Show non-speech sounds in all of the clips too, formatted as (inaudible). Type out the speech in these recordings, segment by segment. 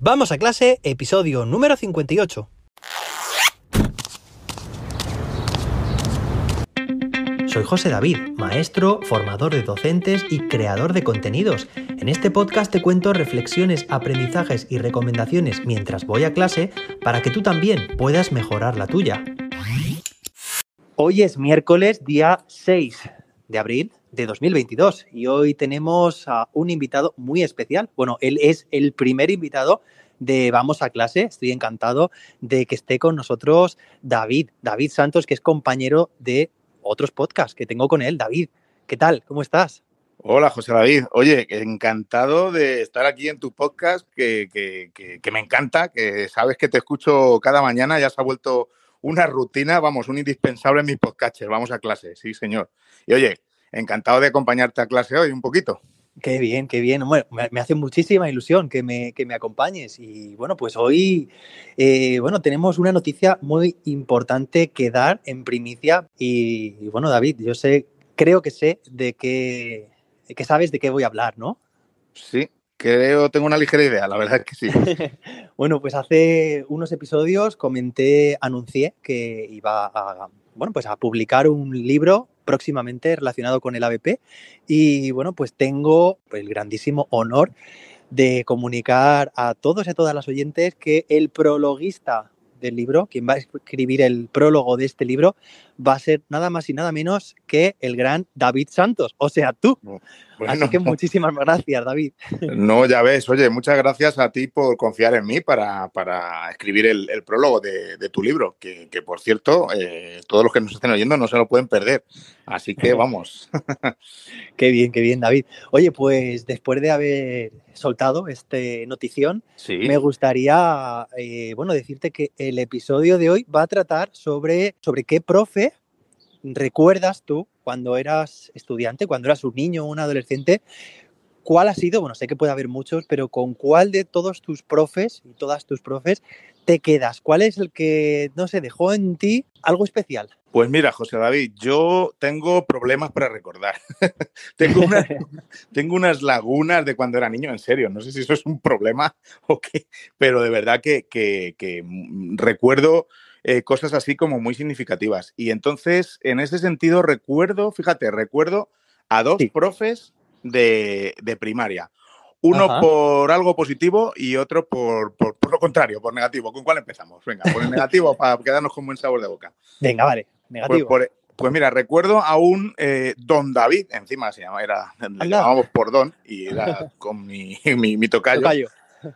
Vamos a clase, episodio número 58. Soy José David, maestro, formador de docentes y creador de contenidos. En este podcast te cuento reflexiones, aprendizajes y recomendaciones mientras voy a clase para que tú también puedas mejorar la tuya. Hoy es miércoles, día 6 de abril de 2022 y hoy tenemos a un invitado muy especial. Bueno, él es el primer invitado de Vamos a clase. Estoy encantado de que esté con nosotros David, David Santos, que es compañero de otros podcasts que tengo con él. David, ¿qué tal? ¿Cómo estás? Hola, José David. Oye, encantado de estar aquí en tu podcast, que, que, que, me encanta, que sabes que te escucho cada mañana, ya se ha vuelto una rutina, vamos, un indispensable en mis podcasts. Vamos a clase, sí, señor. Y oye, encantado de acompañarte a clase hoy un poquito. Qué bien, qué bien. Bueno, me, hace muchísima ilusión que me, que me, acompañes. Y bueno, pues hoy, eh, bueno, tenemos una noticia muy importante que dar en primicia. Y, bueno, David, yo sé, creo que sé de qué, que sabes de qué voy a hablar, ¿no? Sí, creo, tengo una ligera idea, la verdad es que sí. (laughs) bueno, pues hace unos episodios comenté, anuncié que iba a, bueno, pues a publicar un libro próximamente relacionado con el ABP. Y bueno, pues tengo el grandísimo honor de comunicar a todos y a todas las oyentes que el prologuista del libro, quien va a escribir el prólogo de este libro, va a ser nada más y nada menos que el gran David Santos, o sea, tú. Así que muchísimas gracias, David. No, ya ves, oye, muchas gracias a ti por confiar en mí para, escribir el, prólogo de, tu libro, que, por cierto, eh, todos los que nos estén oyendo no se lo pueden perder. Así que (laughs) vamos. qué bien, qué bien, David. Oye, pues después de haber soltado este notición, me gustaría, eh, bueno, decirte que el episodio de hoy va a tratar sobre, sobre qué profe recuerdas tú cuando eras estudiante, cuando eras un niño o un adolescente, ¿cuál ha sido, bueno, sé que puede haber muchos, pero con cuál de todos tus profes y todas tus profes te quedas? ¿Cuál es el que, no sé, dejó en ti algo especial? Pues mira, José David, yo tengo problemas para recordar. (laughs) tengo, (laughs) tengo, unas lagunas de cuando era niño, en serio. No sé si eso es un problema (laughs) o qué, pero de verdad que, que mm, recuerdo eh, cosas así como muy significativas. Y entonces, en ese sentido, recuerdo, fíjate, recuerdo a dos profes de, primaria. Uno por algo positivo y otro por, lo contrario, por negativo. ¿Con cuál empezamos? Venga, por el negativo (laughs) para quedarnos con buen sabor de boca. Venga, vale, pues negativo. Pues, mira, recuerdo a un eh, Don David, encima se llama, era, le llamábamos por Don y era con mi, (laughs) mi, tocayo.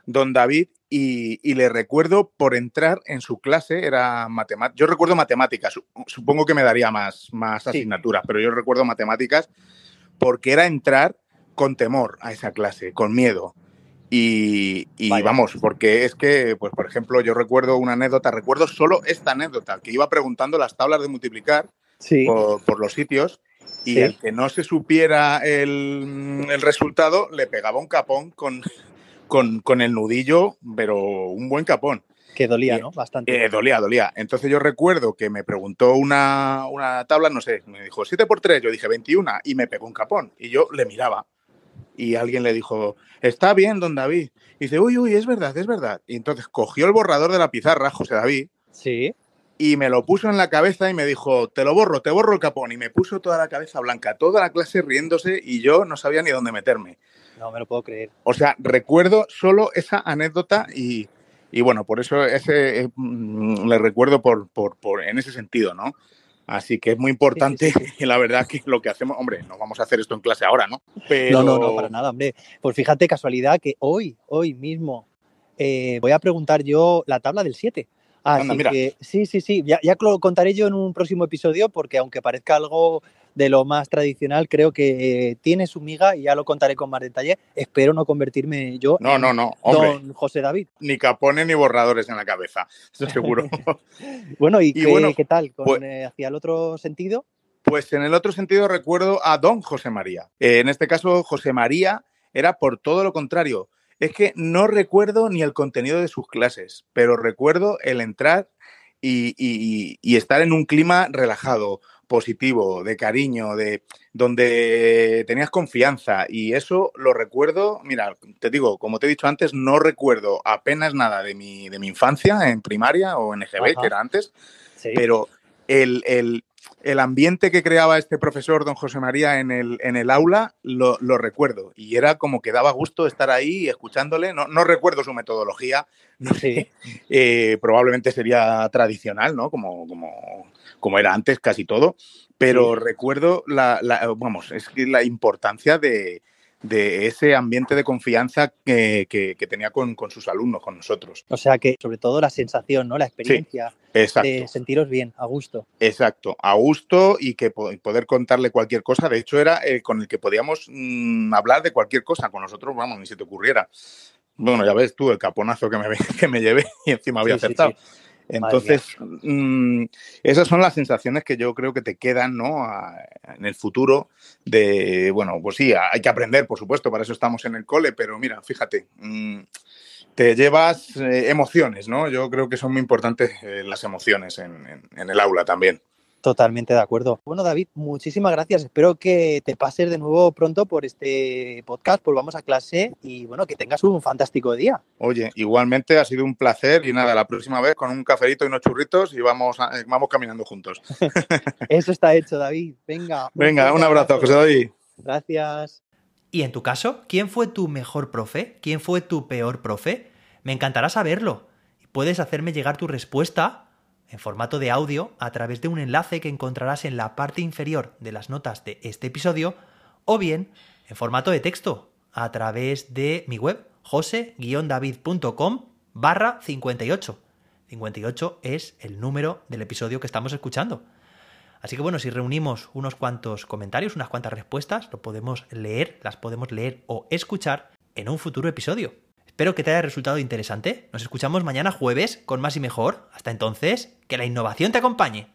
Don David, y, le recuerdo por entrar en su clase, era matemáticas. Yo recuerdo matemáticas, supongo que me daría más, más asignaturas, pero yo recuerdo matemáticas porque era entrar con temor a esa clase, con miedo. Y, vamos, porque es que, pues por ejemplo, yo recuerdo una anécdota, recuerdo solo esta anécdota, que iba preguntando las tablas de multiplicar por, los sitios y el que no se supiera el, el, resultado le pegaba un capón con, con, el nudillo, pero un buen capón. Que dolía, ¿no? Bastante. Eh, dolía, dolía. Entonces yo recuerdo que me preguntó una, tabla, no sé, me dijo 7 por 3, yo dije 21 y me pegó un capón. Y yo le miraba. Y alguien le dijo, está bien, don David. Y dice, uy, uy, es verdad, es verdad. Y entonces cogió el borrador de la pizarra, José David. Sí. Y me lo puso en la cabeza y me dijo, te lo borro, te borro el capón. Y me puso toda la cabeza blanca, toda la clase riéndose y yo no sabía ni dónde meterme. No me lo puedo creer. O sea, recuerdo solo esa anécdota y, bueno, por eso ese mm, le recuerdo por, por, en ese sentido, ¿no? Así que es muy importante y (laughs) la verdad que lo que hacemos, hombre, no vamos a hacer esto en clase ahora, ¿no? No, no, no, para nada, hombre. Pues fíjate, casualidad que hoy, hoy mismo, eh, voy a preguntar yo la tabla del 7. Así que sí, sí, sí, ya, ya lo contaré yo en un próximo episodio porque aunque parezca algo de lo más tradicional, creo que tiene su miga y ya lo contaré con más detalle. Espero no convertirme yo no, no, no, don José David. Ni capones ni borradores en la cabeza, (laughs) eso seguro. (laughs) bueno, ¿y, qué, tal? Pues eh, ¿Hacia el otro sentido? Pues en el otro sentido recuerdo a don José María. Eh, en este caso, José María era por todo lo contrario. Es que no recuerdo ni el contenido de sus clases, pero recuerdo el entrar y estar en un clima relajado, positivo, de cariño, de donde tenías confianza y eso lo recuerdo, mira, te digo, como te he dicho antes, no recuerdo apenas nada de mi, de mi infancia en primaria o en EGB, que era antes, pero el, el ambiente que creaba este profesor, don José María, en el, en el aula, lo, recuerdo. Y era como que daba gusto estar ahí escuchándole. No, no recuerdo su metodología, no sé, eh, probablemente sería tradicional, ¿no? Como, como, como era antes casi todo. Pero recuerdo la, vamos, es que la importancia de, de ese ambiente de confianza que, tenía con, sus alumnos, con nosotros. O sea que sobre todo la sensación, ¿no? La experiencia de sentiros bien, a gusto. Exacto, a gusto y que poder contarle cualquier cosa. De hecho, era eh, con el que podíamos mm, hablar de cualquier cosa. Con nosotros, vamos, ni se te ocurriera. Bueno, ya ves tú el caponazo que me, (laughs) que me llevé y encima había acertado. Entonces, mm, esas son las sensaciones que yo creo que te quedan ¿no? en el futuro de, bueno, pues sí, hay que aprender, por supuesto, para eso estamos en el cole, pero mira, fíjate, mm, te llevas eh, emociones, ¿no? Yo creo que son muy importantes eh, las emociones en el aula también. Totalmente de acuerdo. Bueno, David, muchísimas gracias. Espero que te pases de nuevo pronto por este podcast, volvamos a clase y bueno, que tengas un fantástico día. Oye, igualmente ha sido un placer y nada, la próxima vez con un caferito y unos churritos y vamos, eh, vamos caminando juntos. (laughs) (laughs) Eso está hecho, David. Venga. Venga, un abrazo, José David. Gracias. ¿Y en tu caso, quién fue tu mejor profe? ¿Quién fue tu peor profe? Me encantará saberlo. Puedes hacerme llegar tu respuesta en formato de audio a través de un enlace que encontrarás en la parte inferior de las notas de este episodio o bien en formato de texto a través de mi web jose-david.com barra 58. 58 es el número del episodio que estamos escuchando. Así que bueno, si reunimos unos cuantos comentarios, unas cuantas respuestas, lo podemos leer, las podemos leer o escuchar en un futuro episodio. Espero que te haya resultado interesante. Nos escuchamos mañana jueves con más y mejor. Hasta entonces, que la innovación te acompañe.